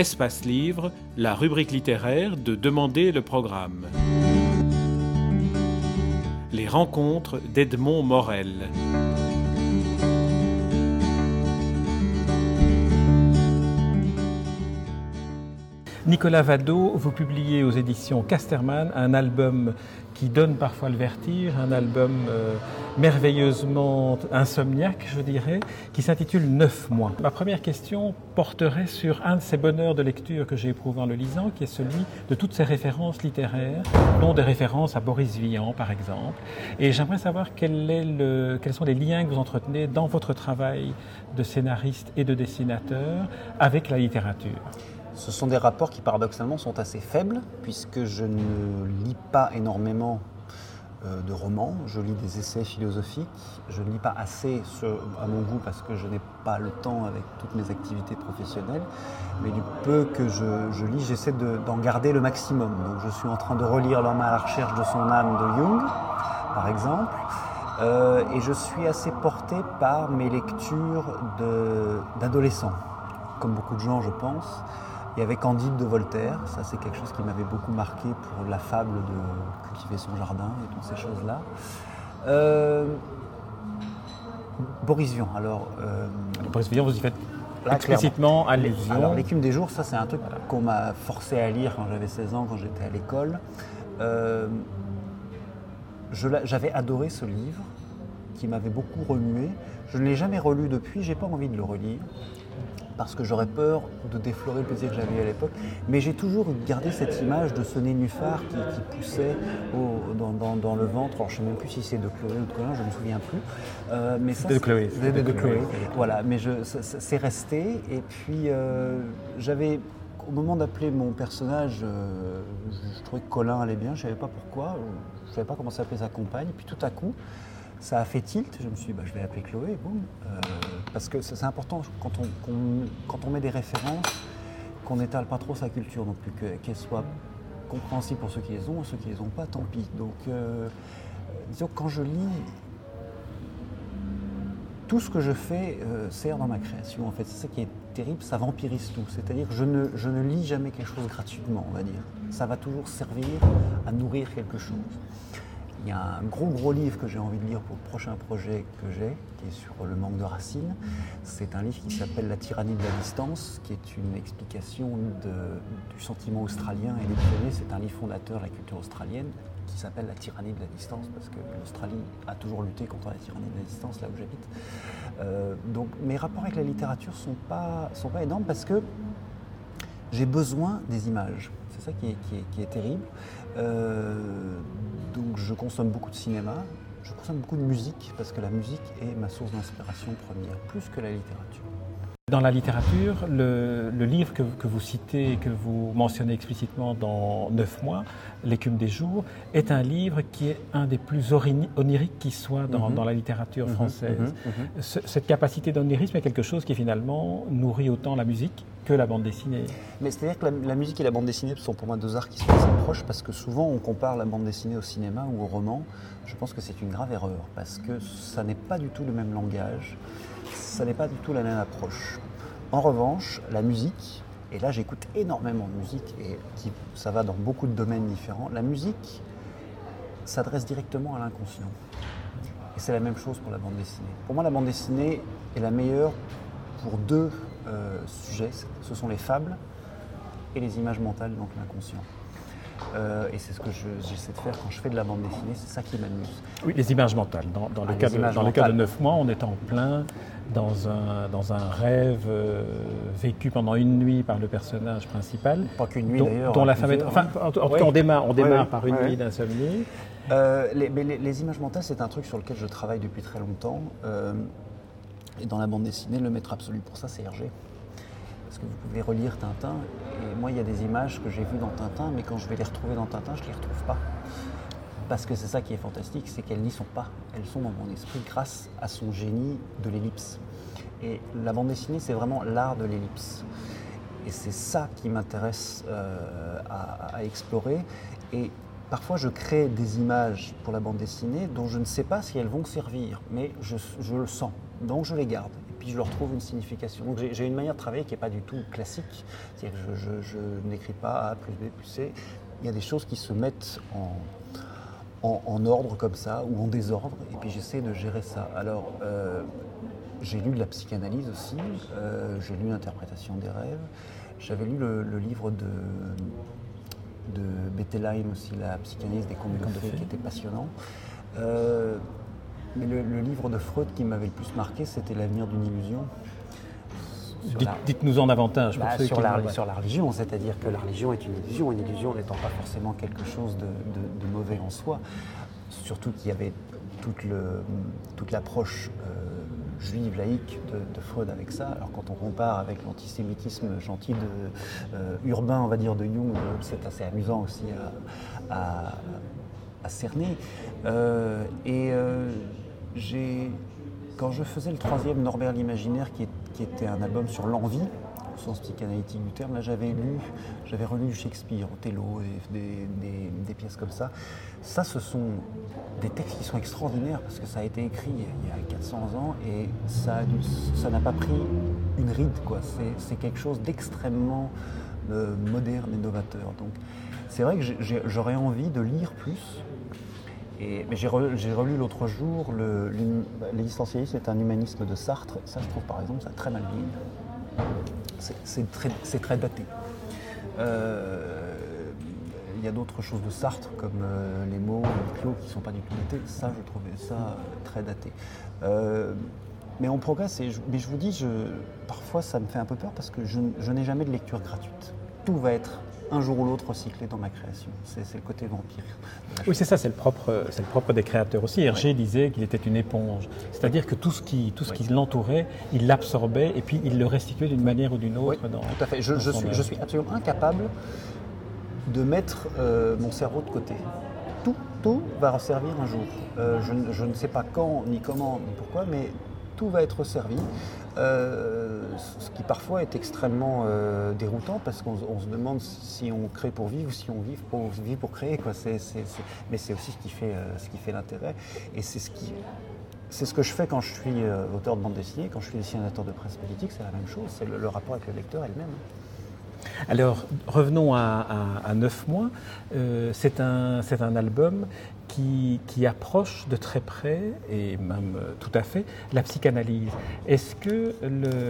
Espace Livre, la rubrique littéraire de Demander le programme. Les rencontres d'Edmond Morel. Nicolas Vado, vous publiez aux éditions Casterman un album qui donne parfois le vertige, un album euh, merveilleusement insomniaque, je dirais, qui s'intitule Neuf mois. Ma première question porterait sur un de ces bonheurs de lecture que j'ai éprouvé en le lisant, qui est celui de toutes ces références littéraires, dont des références à Boris Vian, par exemple. Et j'aimerais savoir quels sont les liens que vous entretenez dans votre travail de scénariste et de dessinateur avec la littérature. Ce sont des rapports qui paradoxalement sont assez faibles, puisque je ne lis pas énormément euh, de romans, je lis des essais philosophiques, je ne lis pas assez à mon goût parce que je n'ai pas le temps avec toutes mes activités professionnelles, mais du peu que je, lis, j'essaie d'en garder le maximum. Donc je suis en train de relire L'homme à la recherche de son âme de Jung, par exemple, euh, et je suis assez porté par mes lectures d'adolescents, comme beaucoup de gens je pense. Il y avait Candide de Voltaire, ça c'est quelque chose qui m'avait beaucoup marqué pour la fable de cultiver son jardin et toutes ces choses-là. Euh, Boris Vian, alors. Euh, Boris Vian, vous y faites explicitement allusion. Alors, L'écume des jours, ça c'est un truc qu'on m'a forcé à lire quand j'avais 16 ans, quand j'étais à l'école. Euh, j'avais adoré ce livre qui m'avait beaucoup remué. Je ne l'ai jamais relu depuis, j'ai pas envie de le relire parce que j'aurais peur de déflorer le plaisir que j'avais eu à l'époque. Mais j'ai toujours gardé cette image de ce nénuphar qui, poussait dans, le ventre. Alors, je ne sais même plus si c'est de Chloé ou de Colin, je ne me souviens plus. Euh, mais ça, de Chloé. De, Chloé. Voilà, mais c'est resté. Et puis, euh, j'avais au moment d'appeler mon personnage, euh, je, trouvais que Colin allait bien, je ne savais pas pourquoi, je ne savais pas comment s'appelait sa compagne, puis tout à coup, ça a fait tilt, je me suis dit, bah, je vais appeler Chloé, boum. Euh, parce que c'est important quand on, met des références, qu'on n'étale pas trop sa culture non plus, qu'elle soit compréhensible pour ceux qui les ont, ceux qui les ont pas, tant pis. Donc, euh, disons que quand je lis, tout ce que je fais euh, sert dans ma création. En fait, c'est ça qui est terrible, ça vampirise tout. C'est-à-dire que je ne lis jamais quelque chose gratuitement, on va dire. Ça va toujours servir à nourrir quelque chose. Il y a un gros gros livre que j'ai envie de lire pour le prochain projet que j'ai, qui est sur le manque de racines. C'est un livre qui s'appelle La tyrannie de la distance, qui est une explication du sentiment australien et des. C'est un livre fondateur de la culture australienne qui s'appelle La tyrannie de la distance, parce que l'Australie a toujours lutté contre la tyrannie de la distance là où j'habite. Euh, donc mes rapports avec la littérature ne sont pas, sont pas énormes parce que j'ai besoin des images. C'est ça qui est, qui est, terrible. Euh, donc je consomme beaucoup de cinéma, je consomme beaucoup de musique parce que la musique est ma source d'inspiration première, plus que la littérature. Dans la littérature, le, livre que, vous citez et que vous mentionnez explicitement dans Neuf mois, L'écume des jours, est un livre qui est un des plus oniriques qui soit dans, mhm. la littérature mhm. française. Mhm. Cette capacité d'onirisme est quelque chose qui finalement nourrit autant la musique que la bande dessinée. Mais c'est-à-dire que la, musique et la bande dessinée sont pour moi deux arts qui sont assez proches parce que souvent on compare la bande dessinée au cinéma ou au roman. Je pense que c'est une grave erreur parce que ça n'est pas du tout le même langage ça n'est pas du tout la même approche. En revanche, la musique, et là j'écoute énormément de musique, et ça va dans beaucoup de domaines différents, la musique s'adresse directement à l'inconscient. Et c'est la même chose pour la bande dessinée. Pour moi, la bande dessinée est la meilleure pour deux euh, sujets. Ce sont les fables et les images mentales, donc l'inconscient. Euh, et c'est ce que j'essaie de faire quand je fais de la bande dessinée, c'est ça qui m'amuse. Oui, les images mentales. Dans, le, ah, cas de, dans le cas de 9 mois, on est en plein dans un, dans un rêve euh, vécu pendant une nuit par le personnage principal. Pas qu'une nuit d'ailleurs. Dont la femme est... Enfin, en, tout cas, on démarre, on démarre par une nuit d'insomnie. Euh, les, les, images mentales, c'est un truc sur lequel je travaille depuis très longtemps. et dans la bande dessinée, le maître absolu pour ça, c'est Hergé. Vous pouvez relire Tintin, et moi, il y a des images que j'ai vues dans Tintin, mais quand je vais les retrouver dans Tintin, je ne les retrouve pas. Parce que c'est ça qui est fantastique, c'est qu'elles n'y sont pas. Elles sont dans mon esprit grâce à son génie de l'ellipse. Et la bande dessinée, c'est vraiment l'art de l'ellipse. Et c'est ça qui m'intéresse euh, à, explorer. Et parfois, je crée des images pour la bande dessinée dont je ne sais pas si elles vont servir, mais je le sens. Donc, je les garde puis je leur trouve une signification. Donc j'ai une manière de travailler qui n'est pas du tout classique. C'est-à-dire que je, je n'écris pas A plus B plus C. Il y a des choses qui se mettent en, en, ordre comme ça ou en désordre, et puis j'essaie de gérer ça. Alors, euh, j'ai lu de la psychanalyse aussi, euh, j'ai lu l'interprétation des rêves, j'avais lu le, livre de, de Bettelheim aussi, la psychanalyse des contes de fées, qui était passionnant. Euh, mais le, livre de Freud qui m'avait le plus marqué, c'était L'avenir d'une illusion. Dites-nous en avantage. Bah, sur, la, sur, la, religion, c'est-à-dire que la religion est une illusion, une illusion n'étant pas forcément quelque chose de, mauvais en soi. Surtout qu'il y avait toute l'approche euh, juive, laïque de, Freud avec ça. Alors quand on compare avec l'antisémitisme gentil de, euh, urbain, on va dire, de Jung, euh, c'est assez amusant aussi à, cerner. et quand je faisais le troisième Norbert l'imaginaire, qui, était un album sur l'envie, au sens psychanalytique du terme, là j'avais lu, j'avais relu Shakespeare, Othello, des, des, pièces comme ça. Ça, ce sont des textes qui sont extraordinaires parce que ça a été écrit il y a 400 ans et ça n'a pas pris une ride, quoi. C'est quelque chose d'extrêmement euh, moderne et novateur. Donc c'est vrai que j'aurais envie de lire plus mais j'ai relu, l'autre jour le, L'existentialisme est un humanisme de Sartre. Ça, je trouve par exemple, ça très mal vieilli. C'est très, daté. Euh, il y a d'autres choses de Sartre, comme euh, les mots, les clos, qui ne sont pas du tout datés. Ça, je trouvais ça très daté. Euh, mais on progresse. Et mais je vous dis, parfois, ça me fait un peu peur parce que je n'ai jamais de lecture gratuite. Tout va être un jour ou l'autre recyclé dans ma création. C'est le côté vampire. Oui, c'est ça, c'est le, propre, le propre des créateurs aussi. Hergé disait qu'il était une éponge. C'est-à-dire que tout ce qui, tout ce qui l'entourait, il l'absorbait et puis il le restituait d'une manière ou d'une autre. dans, tout à fait. Je, suis, je, suis, absolument incapable de mettre euh, mon cerveau de côté. Tout, tout va resservir un jour. Euh, je, je, ne sais pas quand, ni comment, ni pourquoi, mais tout va être servi. Euh, ce qui parfois est extrêmement euh, déroutant parce qu'on se demande si on crée pour vivre ou si on vit pour, créer. Mais c'est aussi ce qui fait, euh, l'intérêt. Et. C'est ce que je fais quand je suis auteur de bande dessinée, quand je suis dessinateur de presse politique, c'est la même chose, c'est le, rapport avec le lecteur elle-même. Alors, revenons à, neuf mois. c'est un, un, album qui, approche de très près, et même euh, tout à fait, la psychanalyse. Est-ce que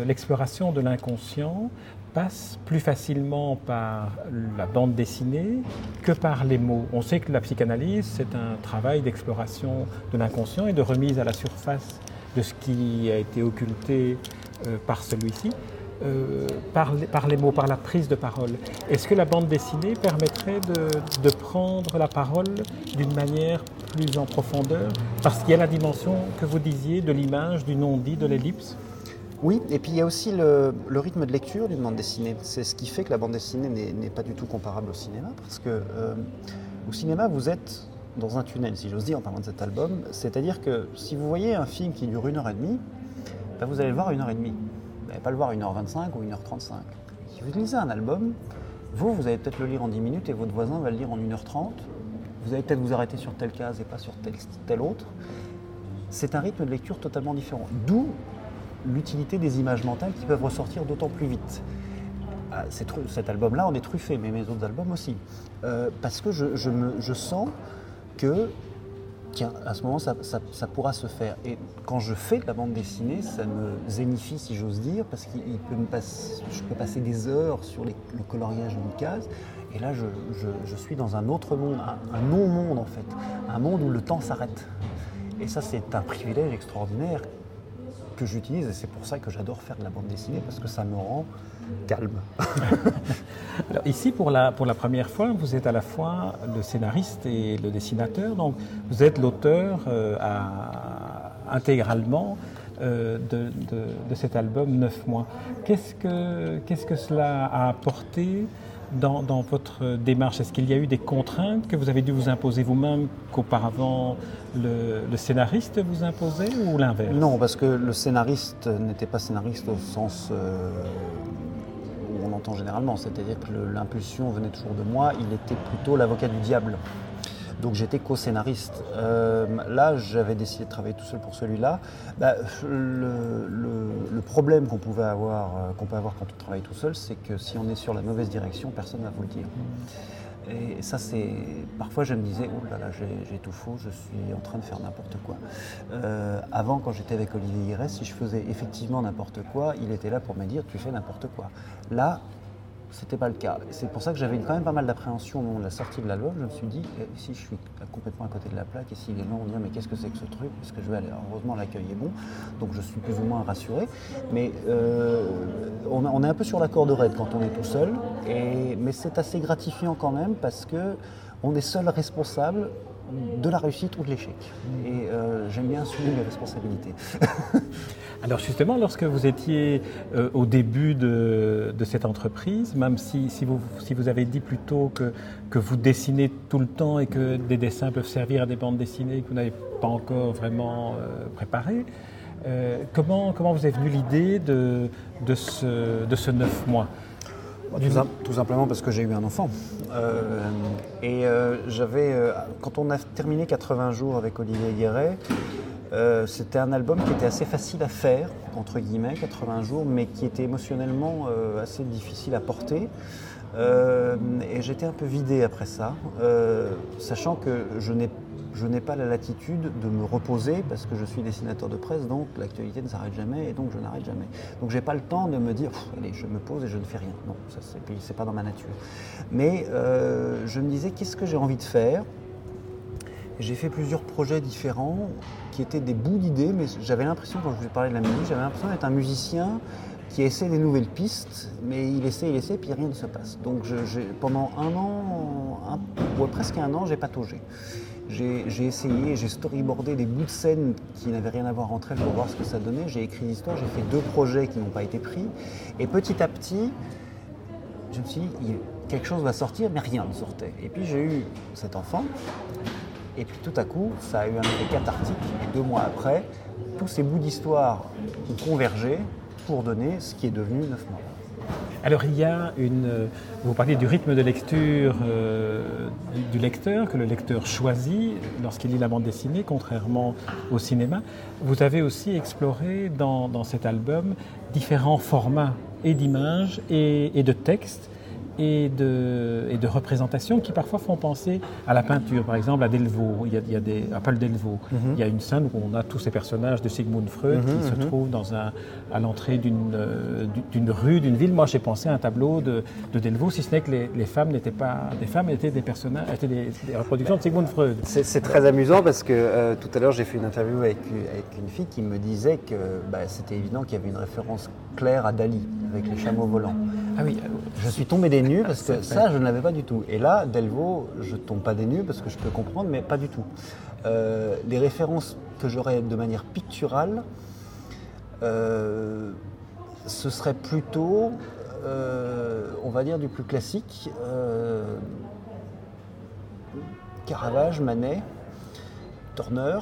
l'exploration de l'inconscient passe plus facilement par la bande dessinée que par les mots? On sait que la psychanalyse, c'est un travail d'exploration de l'inconscient et de remise à la surface de ce qui a été occulté euh, par celui-ci. Euh, par, les, mots, par la prise de parole. Est-ce que la bande dessinée permettrait de, prendre la parole d'une manière plus en profondeur? Parce qu'il y a la dimension que vous disiez de l'image, du non-dit, de l'ellipse oui, et puis il y a aussi le, rythme de lecture d'une bande dessinée. C'est ce qui fait que la bande dessinée n'est pas du tout comparable au cinéma, parce que euh, au cinéma, vous êtes dans un tunnel, si j'ose dire, en parlant de cet album. C'est-à-dire que si vous voyez un film qui dure une heure et demie, ben, vous allez le voir une heure et demie n'allez pas le voir 1h25 ou 1h35. Si vous lisez un album, vous, vous allez peut-être le lire en 10 minutes et votre voisin va le lire en 1h30. Vous allez peut-être vous arrêter sur telle case et pas sur telle, autre. C'est un rythme de lecture totalement différent. D'où l'utilité des images mentales qui peuvent ressortir d'autant plus vite. Ah, cet album-là en est truffé, mais mes autres albums aussi. Euh, parce que je, je sens que tiens, à ce moment, ça, pourra se faire. Et quand je fais de la bande dessinée, ça me zénifie, si j'ose dire, parce que je peux passer des heures sur le coloriage d'une case. Et là, je, suis dans un autre monde, un, non-monde en fait, un monde où le temps s'arrête. Et ça, c'est un privilège extraordinaire que j'utilise, et c'est pour ça que j'adore faire de la bande dessinée, parce que ça me rend calme. Alors ici, pour la, pour la première fois, vous êtes à la fois le scénariste et le dessinateur, donc vous êtes l'auteur euh, intégralement euh, de, de, cet album Neuf mois. Qu'est-ce que, qu'est-ce que cela a apporté dans, votre démarche Est-ce qu'il y a eu des contraintes que vous avez dû vous imposer vous-même qu'auparavant le, scénariste vous imposait ou l'inverse? Non, parce que le scénariste n'était pas scénariste au sens euh, on entend généralement, c'est-à-dire que l'impulsion venait toujours de moi, il était plutôt l'avocat du diable. Donc j'étais co-scénariste. Euh, là, j'avais décidé de travailler tout seul pour celui-là. Bah, le, problème qu'on pouvait avoir, euh, qu'on peut avoir quand on travaille tout seul, c'est que si on est sur la mauvaise direction, personne ne va vous le dire. Et ça, c'est. Parfois, je me disais, oh là là, j'ai tout faux, je suis en train de faire n'importe quoi. Euh, avant, quand j'étais avec Olivier Guirès, si je faisais effectivement n'importe quoi, il était là pour me dire, tu fais n'importe quoi. Là, c'était pas le cas. C'est pour ça que j'avais quand même pas mal d'appréhension au moment de la sortie de l'album. Je me suis dit, eh, si je suis complètement à côté de la plaque, et si les gens vont dire, mais qu'est-ce que c'est que ce truc? Est-ce que je vais aller Heureusement, l'accueil est bon, donc je suis plus ou moins rassuré. Mais euh, on, est un peu sur la corde raide quand on est tout seul, et, mais c'est assez gratifiant quand même parce que on est seul responsable de la réussite ou de l'échec. Et euh, j'aime bien assumer mes responsabilités. Alors justement, lorsque vous étiez euh, au début de, cette entreprise, même si, vous, si, vous, avez dit plutôt que, que vous dessinez tout le temps et que des dessins peuvent servir à des bandes dessinées que vous n'avez pas encore vraiment euh, préparées, comment, comment vous est venue l'idée de, de, ce, de ce neuf mois? Bah, tout, simplement parce que j'ai eu un enfant. et j'avais, quand on a terminé 80 jours avec Olivier Guéret, euh, c'était un album qui était assez facile à faire, entre guillemets, 80 jours, mais qui était émotionnellement euh, assez difficile à porter. Euh, et j'étais un peu vidé après ça, sachant que je n'ai pas la latitude de me reposer parce que je suis dessinateur de presse, donc l'actualité ne s'arrête jamais et donc je n'arrête jamais. Donc j'ai pas le temps de me dire, allez, je me pose et je ne fais rien. Non, ça c'est pas dans ma nature. Mais je me disais, qu'est-ce que j'ai envie de faire? J'ai fait plusieurs projets différents qui étaient des bouts d'idées, mais j'avais l'impression, quand je vous ai parlé de la musique, j'avais l'impression d'être un musicien qui essaie des nouvelles pistes, mais il essaie, il essaie, puis rien ne se passe. Donc pendant un an, un, presque un an, j'ai pataugé. J'ai essayé, j'ai storyboardé des bouts de scène qui n'avaient rien à voir entre elles pour voir ce que ça donnait. J'ai écrit l'histoire, j'ai fait deux projets qui n'ont pas été pris. Et petit à petit, je me suis dit, quelque chose va sortir, mais rien ne sortait. Et puis j'ai eu cet enfant et puis tout à coup, ça a eu un effet cathartique. Deux mois après, tous ces bouts d'histoire ont convergé pour donner ce qui est devenu neuf mois. Alors il y a une... Vous parlez du rythme de lecture euh, du, lecteur, que le lecteur choisit lorsqu'il lit la bande dessinée, contrairement au cinéma. Vous avez aussi exploré dans, cet album différents formats et d'images et, de textes et de, et de représentations qui parfois font penser à la peinture. Par exemple, à Delvaux, il y a, il y a des, à Paul Delvaux, mhm. il y a une scène où on a tous ces personnages de Sigmund Freud qui se mhm, mhm. trouvent dans un, à l'entrée d'une, euh, d'une rue, d'une ville. Moi, j'ai pensé à un tableau de, de Delvaux, si ce n'est que les, les, femmes n'étaient pas des femmes, étaient des personnages, étaient des, reproductions de Sigmund Freud. C'est, très amusant parce que euh, tout à l'heure, j'ai fait une interview avec, avec, une fille qui me disait que bah, c'était évident qu'il y avait une référence claire à Dali avec les chameaux volants. Ah oui, je suis tombé des nues parce que ça, je ne l'avais pas du tout. Et là, Delvaux, je tombe pas des nues parce que je peux comprendre, mais pas du tout. Euh, les références que j'aurais de manière picturale, euh, ce serait plutôt, euh, on va dire, du plus classique. Caravage, Manet, Turner,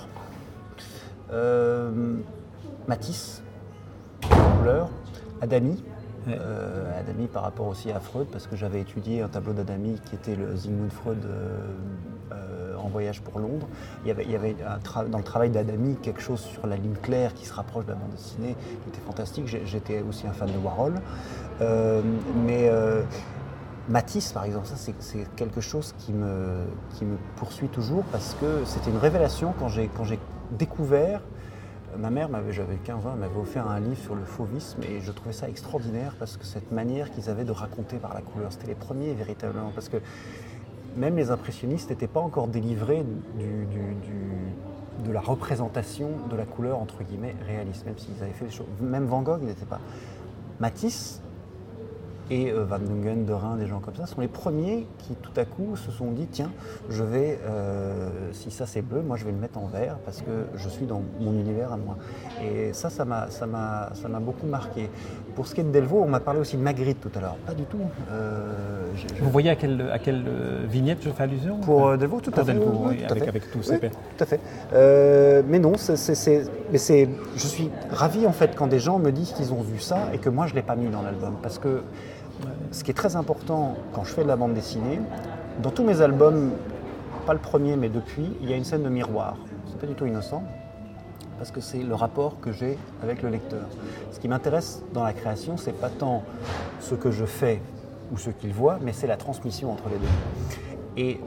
Matisse, couleur, Adami. Euh, Adami par rapport aussi à Freud, parce que j'avais étudié un tableau d'Adami qui était le Sigmund Freud euh, euh, en voyage pour Londres. Il y avait, dans le travail d'Adami quelque chose sur la ligne claire qui se rapproche de la bande dessinée, qui était fantastique. J'étais aussi un fan de Warhol. mais Matisse, par exemple, ça c'est quelque chose qui me poursuit toujours parce que c'était une révélation quand j'ai découvert Ma mère, j'avais 15 ans, m'avait offert un livre sur le fauvisme et je trouvais ça extraordinaire parce que cette manière qu'ils avaient de raconter par la couleur, c'était les premiers véritablement. Parce que même les impressionnistes n'étaient pas encore délivrés de la représentation de la couleur, entre guillemets, réaliste, même s'ils avaient fait des choses. Même Van Gogh, n'était pas. Matisse, et euh, Van Dungen, de Rhin, des gens comme ça, sont les premiers qui tout à coup se sont dit tiens, je vais, euh, si ça c'est bleu, moi je vais le mettre en vert parce que je suis dans mon univers à moi. Et ça, ça m'a, beaucoup marqué. Pour ce qui est de Delvaux, on m'a parlé aussi de Magritte tout à l'heure. Pas du tout. Euh, Vous voyez à quelle, à quelle vignette je fais allusion Pour Delvaux, tout à fait. Delvaux, oui, avec, avec, tous ces Tout à fait. mais non, c'est, je suis ravi en fait quand des gens me disent qu'ils ont vu ça et que moi je ne l'ai pas mis dans l'album. Parce que ce qui est très important quand je fais de la bande dessinée, dans tous mes albums, pas le premier mais depuis, il y a une scène de miroir. C'est pas du tout innocent. parce que c'est le rapport que j'ai avec le lecteur. Ce qui m'intéresse dans la création, c'est pas tant ce que je fais ou ce qu'il voit, mais c'est la transmission entre les deux. Et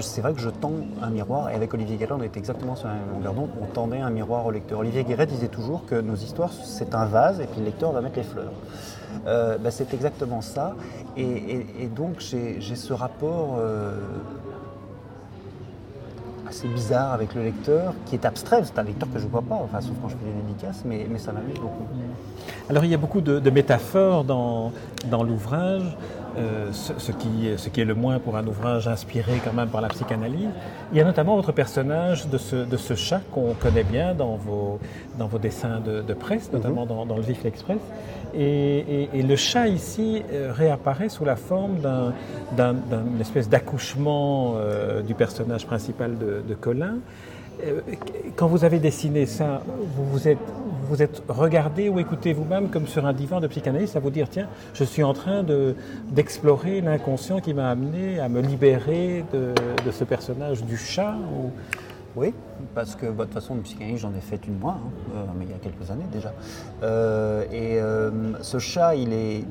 c'est vrai que je tends un miroir, et avec Olivier Guéret, on était exactement sur la même longueur on tendait un miroir au lecteur. Olivier Guéret disait toujours que nos histoires, c'est un vase, et puis le lecteur va mettre les fleurs. Euh, ben, c'est exactement ça, et, donc j'ai ce rapport euh, assez bizarre avec le lecteur, qui est abstrait, c'est un lecteur que je ne vois pas, enfin, sauf quand je fais des dédicaces, mais, ça m'amuse beaucoup. Alors il y a beaucoup de, métaphores dans l'ouvrage. Euh, ce, qui, ce, qui, est le moins pour un ouvrage inspiré quand même par la psychanalyse. Il y a notamment votre personnage de ce, de ce chat qu'on connaît bien dans vos, dans vos dessins de, presse, notamment mhm. dans, le Vif Express. Et, le chat ici euh, réapparaît sous la forme d'une espèce d'accouchement euh, du personnage principal de, Colin. Quand vous avez dessiné ça, vous vous êtes regardé ou écouté vous-même comme sur un divan de psychanalyste à vous dire tiens, je suis en train d'explorer l'inconscient qui m'a amené à me libérer de, ce personnage du chat Oui, parce que bah, de toute façon, de psychanalyse, j'en ai fait une moi, hein, euh, mais il y a quelques années déjà. Euh, et euh, ce chat, il est.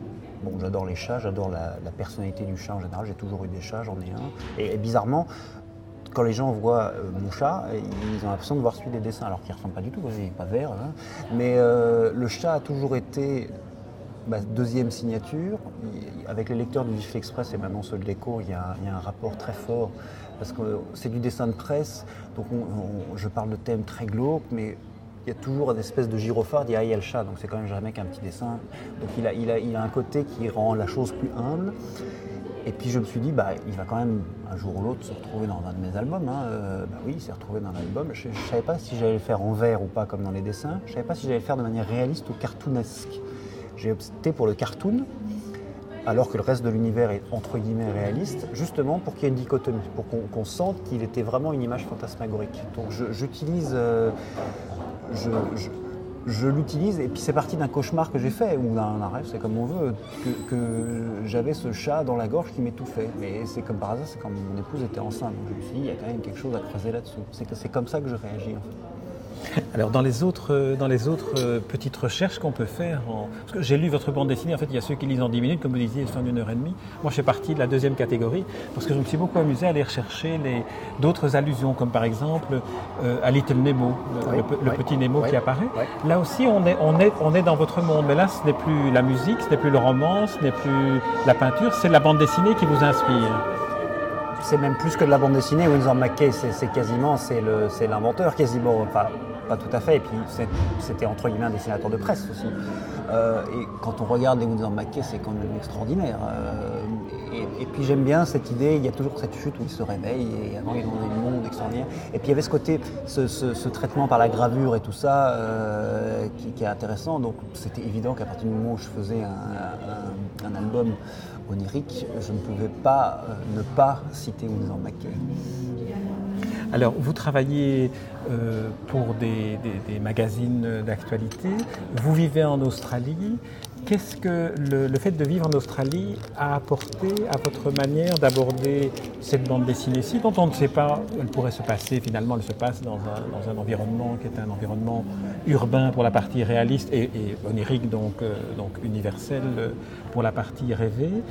Bon, j'adore les chats, j'adore la, personnalité du chat en général. J'ai toujours eu des chats, j'en ai un. et bizarrement, quand les gens voient euh, mon chat, ils ont l'impression de voir celui des dessins, alors qu'il ne ressemble pas du tout, il n'est pas vert. Hein. Mais euh, le chat a toujours été ma deuxième signature. Avec les lecteurs du Vif Express et maintenant ceux de l'écho, il, y a un rapport très fort, parce que c'est du dessin de presse, donc je parle de thèmes très glauques, mais il y a toujours une espèce de gyrophare, il y a, le chat, donc c'est quand même jamais qu'un petit dessin. Donc il a, il, a, il a un côté qui rend la chose plus humble. Et puis je me suis dit, bah, il va quand même un jour ou l'autre se retrouver dans un de mes albums. Hein. Euh, bah oui, il s'est retrouvé dans l'album. Je ne savais pas si j'allais le faire en vert ou pas comme dans les dessins. Je ne savais pas si j'allais le faire de manière réaliste ou cartoonesque. J'ai opté pour le cartoon, alors que le reste de l'univers est entre guillemets réaliste, justement pour qu'il y ait une dichotomie, pour qu'on sente qu'il était vraiment une image fantasmagorique. Donc j'utilise... Euh, l'utilise et puis c'est parti d'un cauchemar que j'ai fait ou d'un rêve, c'est comme on veut, que, j'avais ce chat dans la gorge qui m'étouffait. Mais c'est comme par hasard, c'est quand mon épouse était enceinte. Donc je me suis dit, il y a quand même quelque chose à creuser là-dessous. C'est comme ça que je réagis en fait. Alors dans les autres, dans les autres euh, petites recherches qu'on peut faire, parce que j'ai lu votre bande dessinée, en fait il y a ceux qui lisent en 10 minutes, comme vous disiez, ils d'une heure et demie. Moi je fais partie de la deuxième catégorie, parce que je me suis beaucoup amusé à aller rechercher d'autres allusions, comme par exemple euh, à Little Nemo, le, petit Nemo qui apparaît. Là aussi on est, on, est, on est dans votre monde, mais là ce n'est plus la musique, ce n'est plus le roman, ce n'est plus la peinture, c'est la bande dessinée qui vous inspire c'est même plus que de la bande dessinée. Winsor McKay, c'est quasiment, c'est l'inventeur quasiment. Pas tout à fait. Et puis c'était entre guillemets un dessinateur de presse aussi. Euh, et quand on regarde les Winsor McKay, c'est quand même extraordinaire. Euh, et, puis j'aime bien cette idée, il y a toujours cette chute où il se réveille et avant il dans des mondes extraordinaires. Et puis il y avait ce côté, ce, traitement par la gravure et tout ça euh, qui, est intéressant. Donc c'était évident qu'à partir du moment où je faisais un, album onirique, je ne pouvais pas ne pas citer Winsor McKay. Alors, vous travaillez euh, pour des, magazines d'actualité, vous vivez en Australie. Qu'est-ce que le, fait de vivre en Australie a apporté à votre manière d'aborder cette bande dessinée-ci, dont on ne sait pas, elle pourrait se passer, finalement, elle se passe dans un, environnement qui est un environnement urbain pour la partie réaliste et, onirique, donc, euh, donc universel pour la partie rêvée.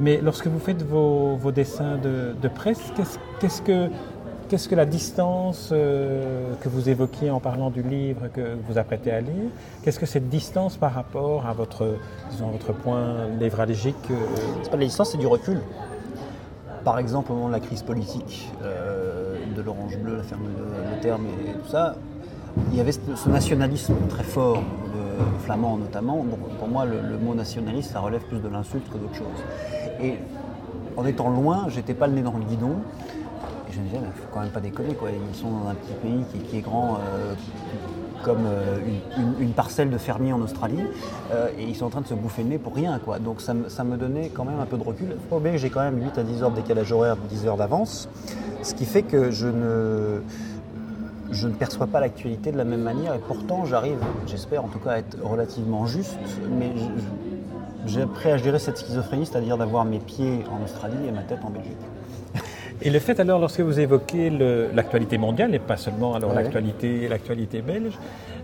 Mais lorsque vous faites vos, dessins de, de presse, qu'est-ce que Qu'est-ce que la distance euh, que vous évoquiez en parlant du livre que vous apprêtez à lire, qu'est-ce que cette distance par rapport à votre, votre point névralgique euh, C'est pas de la distance, c'est du recul. Par exemple, au moment de la crise politique euh, de l'Orange Bleu, la ferme de, terme et tout ça, il y avait ce nationalisme très fort, flamand notamment. pour moi, le, le, mot nationaliste, ça relève plus de l'insulte que d'autre chose. Et en étant loin, j'étais pas le nez dans le guidon ne faut quand même pas déconner. Quoi. Ils sont dans un petit pays qui, est grand euh, comme euh, une, parcelle de fermier en Australie, euh, et ils sont en train de se bouffer le nez pour rien. Quoi. Donc ça, me donnait quand même un peu de recul. Que j'ai quand même 8 à 10 heures de décalage horaire, 10 heures d'avance, ce qui fait que je ne, je ne perçois pas l'actualité de la même manière, et pourtant j'arrive, j'espère en tout cas, à être relativement juste, mais j'ai appris à gérer cette schizophrénie, c'est-à-dire d'avoir mes pieds en Australie et ma tête en Belgique. Et le fait alors, lorsque vous évoquez l'actualité mondiale, et pas seulement alors Ouais. l'actualité l'actualité belge,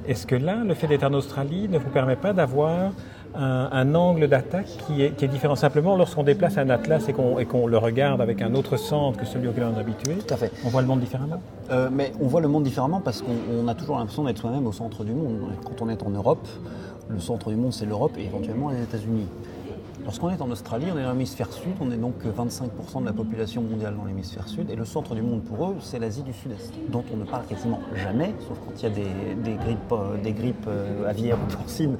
est-ce que là, le fait d'être en Australie ne vous permet pas d'avoir un, un angle d'attaque qui est, qui est différent? Simplement lorsqu'on déplace un atlas et qu'on le regarde avec un autre centre que celui auquel on est habitué Tout à fait. On voit le monde différemment? Euh, mais on voit le monde différemment parce qu'on on a toujours l'impression d'être soi-même au centre du monde. Quand on est en Europe, le centre du monde c'est l'Europe et éventuellement les États-Unis. Lorsqu'on est en Australie, on est dans l'hémisphère sud, on est donc 25% de la population mondiale dans l'hémisphère sud, et le centre du monde pour eux, c'est l'Asie du Sud-Est, dont on ne parle quasiment jamais, sauf quand il y a des, grippes, euh, des euh, aviaires ou porcines,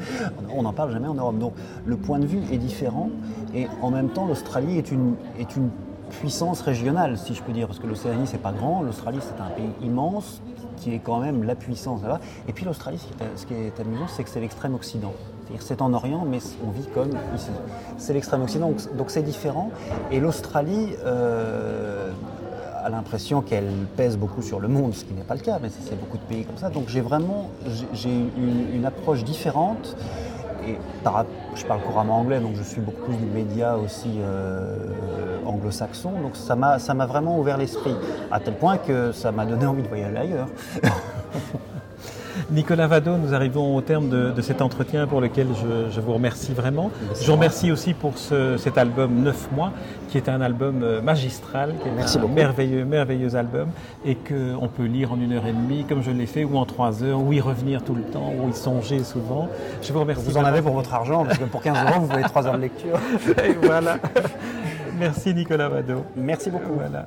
on n'en parle jamais en Europe. Donc le point de vue est différent, et en même temps, l'Australie est une, est une puissance régionale, si je peux dire, parce que l'Océanie, c'est pas grand, l'Australie, c'est un pays immense, qui est quand même la puissance là-bas. Et puis l'Australie, ce qui est, amusant, c'est que c'est l'extrême Occident. C'est en Orient, mais on vit comme ici. C'est l'extrême Occident, donc- c'est différent. Et l'Australie euh, a l'impression qu'elle pèse beaucoup sur le monde, ce qui n'est pas le cas, mais c'est beaucoup de pays comme ça. Donc j'ai vraiment j'ai- une approche différente. Et par je parle couramment anglais, donc je suis beaucoup du média aussi euh, anglo-saxon. Donc ça m'a vraiment ouvert l'esprit, à tel point que ça m'a donné envie de voyager ailleurs. Nicolas Vado, nous arrivons au terme de, de cet entretien pour lequel je, je vous remercie vraiment. Je vous remercie aussi pour ce- cet album 9 mois, qui est un album euh, magistral, qui est Merci un beaucoup. merveilleux, merveilleux album, et qu'on peut lire en une heure et demie, comme je l'ai fait, ou en trois heures, ou y revenir tout le temps, ou y songer souvent. Je vous remercie. Vous en avez pour votre argent, parce que pour 15 euros, vous avez 3 heures de lecture. Et voilà. Merci Nicolas Vado. Merci beaucoup. Voilà.